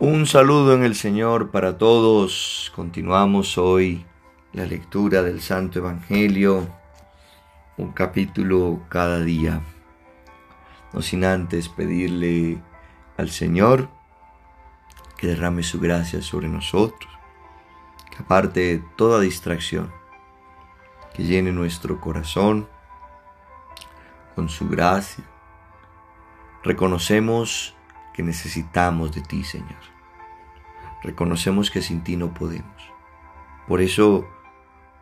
Un saludo en el Señor para todos. Continuamos hoy la lectura del Santo Evangelio, un capítulo cada día. No sin antes pedirle al Señor que derrame su gracia sobre nosotros, que aparte toda distracción, que llene nuestro corazón con su gracia. Reconocemos necesitamos de ti, Señor. Reconocemos que sin ti no podemos. Por eso,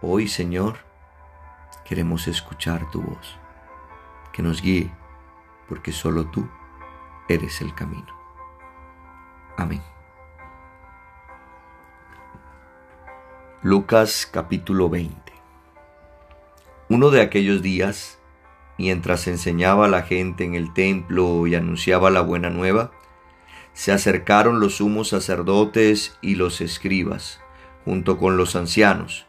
hoy, Señor, queremos escuchar tu voz, que nos guíe, porque solo tú eres el camino. Amén. Lucas capítulo 20 Uno de aquellos días, mientras enseñaba a la gente en el templo y anunciaba la buena nueva, se acercaron los sumos sacerdotes y los escribas, junto con los ancianos,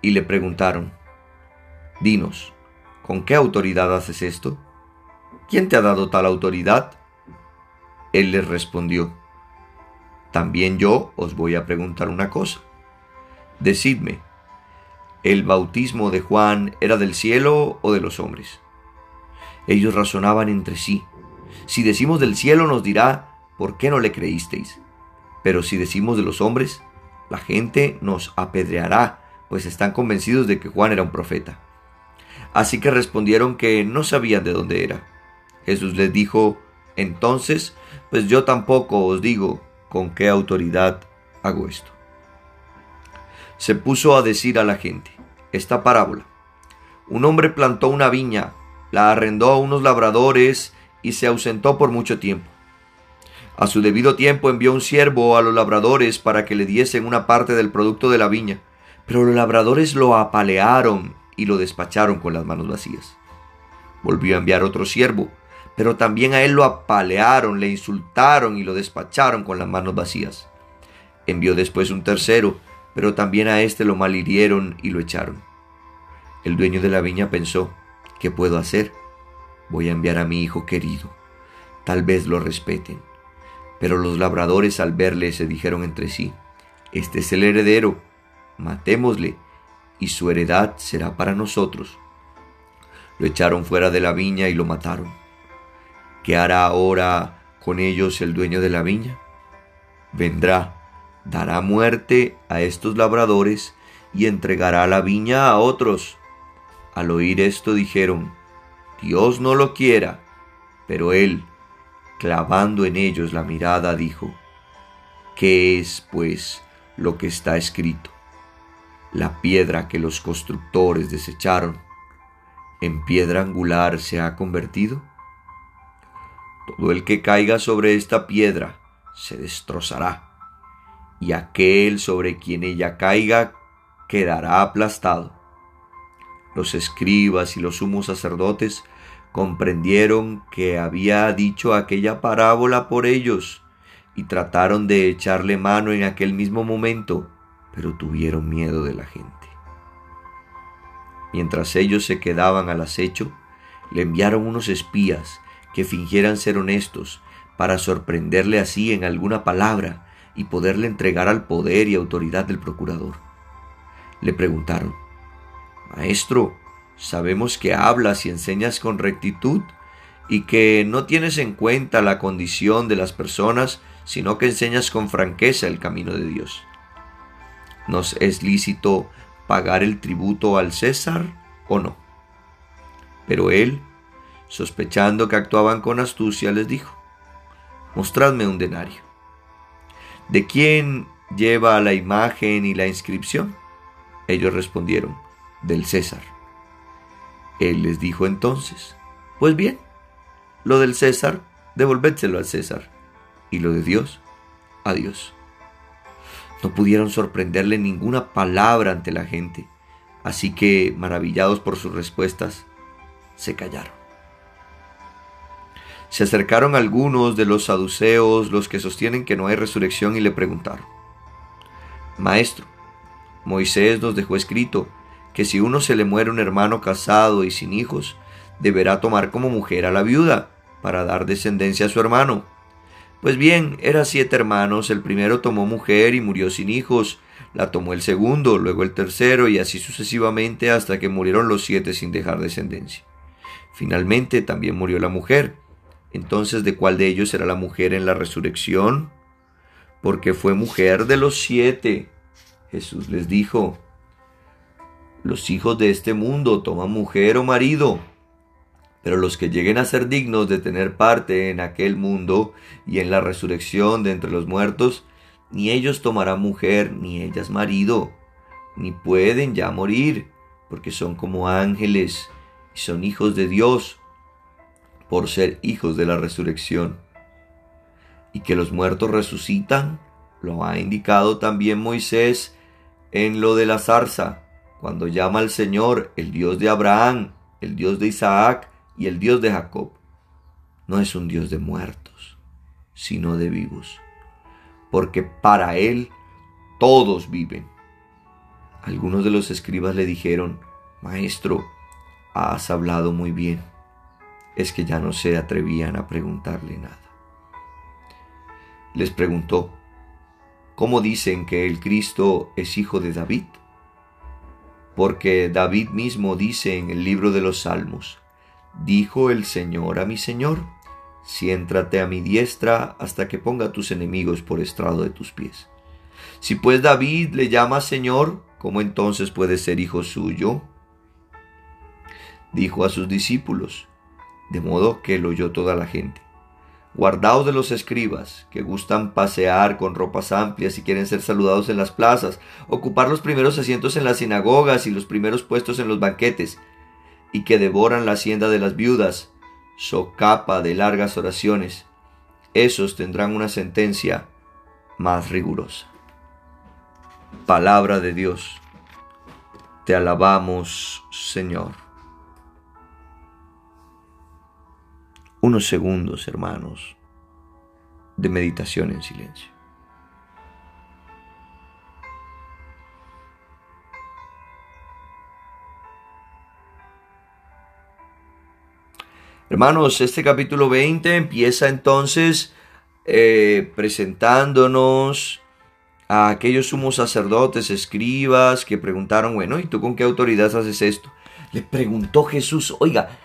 y le preguntaron, Dinos, ¿con qué autoridad haces esto? ¿Quién te ha dado tal autoridad? Él les respondió, También yo os voy a preguntar una cosa. Decidme, ¿el bautismo de Juan era del cielo o de los hombres? Ellos razonaban entre sí. Si decimos del cielo nos dirá, ¿por qué no le creísteis? Pero si decimos de los hombres, la gente nos apedreará, pues están convencidos de que Juan era un profeta. Así que respondieron que no sabían de dónde era. Jesús les dijo, entonces, pues yo tampoco os digo con qué autoridad hago esto. Se puso a decir a la gente esta parábola. Un hombre plantó una viña, la arrendó a unos labradores y se ausentó por mucho tiempo. A su debido tiempo envió un siervo a los labradores para que le diesen una parte del producto de la viña, pero los labradores lo apalearon y lo despacharon con las manos vacías. Volvió a enviar otro siervo, pero también a él lo apalearon, le insultaron y lo despacharon con las manos vacías. Envió después un tercero, pero también a éste lo malhirieron y lo echaron. El dueño de la viña pensó, ¿qué puedo hacer? Voy a enviar a mi hijo querido. Tal vez lo respeten. Pero los labradores al verle se dijeron entre sí, Este es el heredero, matémosle, y su heredad será para nosotros. Lo echaron fuera de la viña y lo mataron. ¿Qué hará ahora con ellos el dueño de la viña? Vendrá, dará muerte a estos labradores y entregará la viña a otros. Al oír esto dijeron, Dios no lo quiera, pero él, clavando en ellos la mirada, dijo, ¿qué es, pues, lo que está escrito? La piedra que los constructores desecharon, ¿en piedra angular se ha convertido? Todo el que caiga sobre esta piedra se destrozará, y aquel sobre quien ella caiga quedará aplastado. Los escribas y los sumos sacerdotes comprendieron que había dicho aquella parábola por ellos y trataron de echarle mano en aquel mismo momento, pero tuvieron miedo de la gente. Mientras ellos se quedaban al acecho, le enviaron unos espías que fingieran ser honestos para sorprenderle así en alguna palabra y poderle entregar al poder y autoridad del procurador. Le preguntaron, Maestro, Sabemos que hablas y enseñas con rectitud y que no tienes en cuenta la condición de las personas, sino que enseñas con franqueza el camino de Dios. ¿Nos es lícito pagar el tributo al César o no? Pero él, sospechando que actuaban con astucia, les dijo, Mostradme un denario. ¿De quién lleva la imagen y la inscripción? Ellos respondieron, del César. Él les dijo entonces, pues bien, lo del César, devolvédselo al César, y lo de Dios, a Dios. No pudieron sorprenderle ninguna palabra ante la gente, así que, maravillados por sus respuestas, se callaron. Se acercaron algunos de los saduceos, los que sostienen que no hay resurrección, y le preguntaron, Maestro, Moisés nos dejó escrito que si uno se le muere un hermano casado y sin hijos, deberá tomar como mujer a la viuda para dar descendencia a su hermano. Pues bien, eran siete hermanos, el primero tomó mujer y murió sin hijos, la tomó el segundo, luego el tercero y así sucesivamente hasta que murieron los siete sin dejar descendencia. Finalmente también murió la mujer. Entonces, ¿de cuál de ellos será la mujer en la resurrección? Porque fue mujer de los siete. Jesús les dijo, los hijos de este mundo toman mujer o marido, pero los que lleguen a ser dignos de tener parte en aquel mundo y en la resurrección de entre los muertos, ni ellos tomarán mujer, ni ellas marido, ni pueden ya morir, porque son como ángeles y son hijos de Dios, por ser hijos de la resurrección. Y que los muertos resucitan, lo ha indicado también Moisés en lo de la zarza, cuando llama al Señor el Dios de Abraham, el Dios de Isaac y el Dios de Jacob. No es un Dios de muertos, sino de vivos porque para él todos viven. Algunos de los escribas le dijeron, Maestro, has hablado muy bien. Es que ya no se atrevían a preguntarle nada. Les preguntó, ¿cómo dicen que el Cristo es hijo de David? Porque David mismo dice en el libro de los Salmos, dijo el Señor a mi Señor, siéntrate a mi diestra hasta que ponga tus enemigos por estrado de tus pies. Si pues David le llama Señor, ¿cómo entonces puede ser hijo suyo? Dijo a sus discípulos, de modo que lo oyó toda la gente. Guardaos de los escribas, que gustan pasear con ropas amplias y quieren ser saludados en las plazas, ocupar los primeros asientos en las sinagogas y los primeros puestos en los banquetes, y que devoran la hacienda de las viudas socapa de largas oraciones, esos tendrán una sentencia más rigurosa. Palabra de Dios, te alabamos Señor. Unos segundos, hermanos, de meditación en silencio. Hermanos, este capítulo 20 empieza entonces eh, presentándonos a aquellos sumos sacerdotes, escribas, que preguntaron, bueno, ¿y tú con qué autoridad haces esto? Le preguntó Jesús, oiga,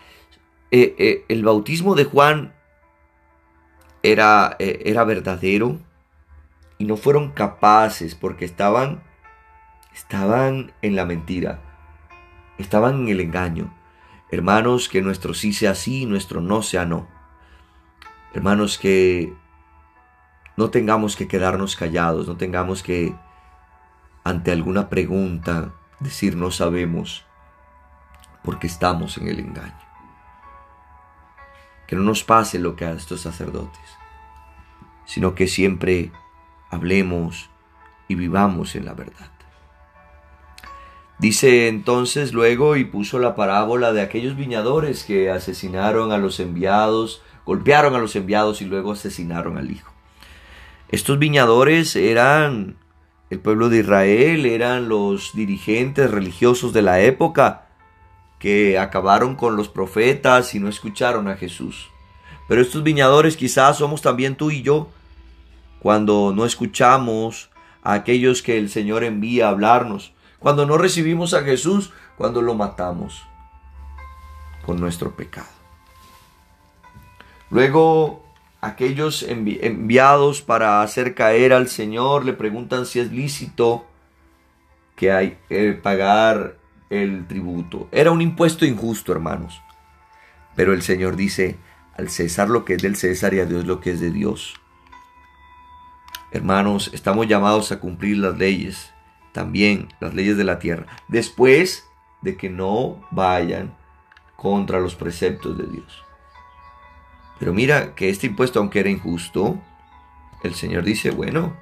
eh, eh, el bautismo de Juan era, era verdadero y no fueron capaces porque estaban, estaban en la mentira, estaban en el engaño. Hermanos, que nuestro sí sea sí y nuestro no sea no. Hermanos, que no tengamos que quedarnos callados, no tengamos que ante alguna pregunta decir no sabemos, porque estamos en el engaño. Que no nos pase lo que a estos sacerdotes, sino que siempre hablemos y vivamos en la verdad. Dice entonces luego y puso la parábola de aquellos viñadores que asesinaron a los enviados, golpearon a los enviados y luego asesinaron al hijo. Estos viñadores eran el pueblo de Israel, eran los dirigentes religiosos de la época que acabaron con los profetas y no escucharon a Jesús. Pero estos viñadores quizás somos también tú y yo, cuando no escuchamos a aquellos que el Señor envía a hablarnos cuando no recibimos a Jesús, cuando lo matamos con nuestro pecado. Luego, aquellos enviados para hacer caer al Señor le preguntan si es lícito que hay que pagar el tributo. Era un impuesto injusto, hermanos. Pero el Señor dice, al César lo que es del César y a Dios lo que es de Dios. Hermanos, estamos llamados a cumplir las leyes también las leyes de la tierra, después de que no vayan contra los preceptos de Dios. Pero mira que este impuesto, aunque era injusto, el Señor dice, bueno,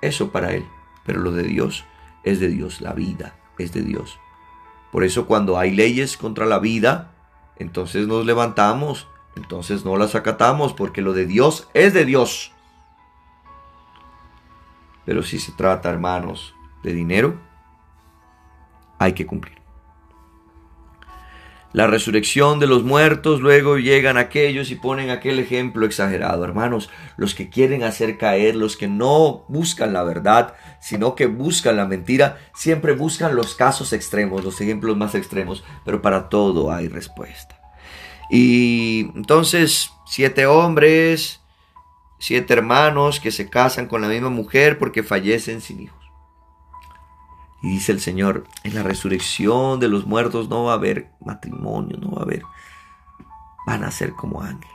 eso para Él, pero lo de Dios es de Dios, la vida es de Dios. Por eso cuando hay leyes contra la vida, entonces nos levantamos, entonces no las acatamos, porque lo de Dios es de Dios. Pero si se trata, hermanos, de dinero, hay que cumplir. La resurrección de los muertos, luego llegan aquellos y ponen aquel ejemplo exagerado. Hermanos, los que quieren hacer caer, los que no buscan la verdad, sino que buscan la mentira, siempre buscan los casos extremos, los ejemplos más extremos, pero para todo hay respuesta. Y entonces, siete hombres, siete hermanos que se casan con la misma mujer porque fallecen sin hijos. Y dice el Señor, en la resurrección de los muertos no va a haber matrimonio, no va a haber, van a ser como ángeles.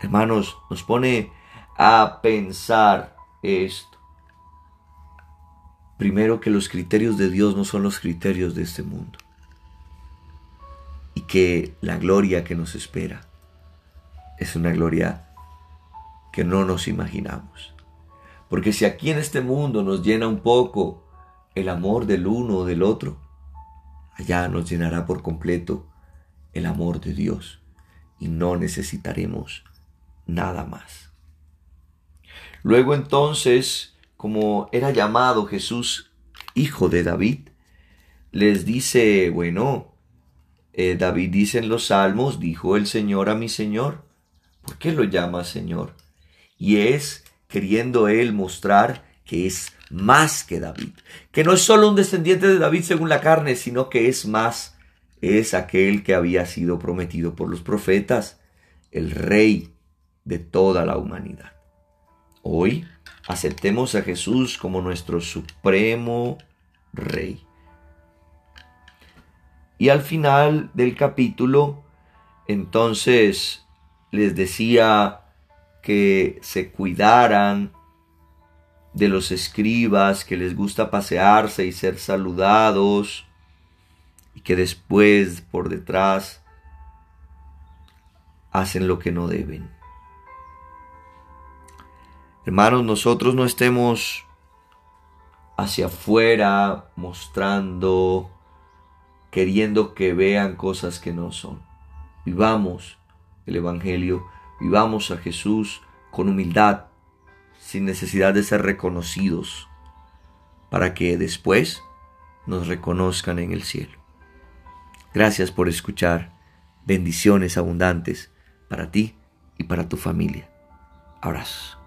Hermanos, nos pone a pensar esto. Primero que los criterios de Dios no son los criterios de este mundo. Y que la gloria que nos espera es una gloria que no nos imaginamos. Porque si aquí en este mundo nos llena un poco el amor del uno o del otro, allá nos llenará por completo el amor de Dios y no necesitaremos nada más. Luego entonces, como era llamado Jesús hijo de David, les dice, bueno, eh, David dice en los salmos, dijo el Señor a mi Señor, ¿por qué lo llama Señor? Y es queriendo él mostrar que es más que David, que no es solo un descendiente de David según la carne, sino que es más, es aquel que había sido prometido por los profetas, el rey de toda la humanidad. Hoy aceptemos a Jesús como nuestro supremo rey. Y al final del capítulo, entonces les decía que se cuidaran de los escribas que les gusta pasearse y ser saludados y que después por detrás hacen lo que no deben. Hermanos, nosotros no estemos hacia afuera mostrando, queriendo que vean cosas que no son. Vivamos el Evangelio Vivamos a Jesús con humildad, sin necesidad de ser reconocidos, para que después nos reconozcan en el cielo. Gracias por escuchar. Bendiciones abundantes para ti y para tu familia. Abrazos.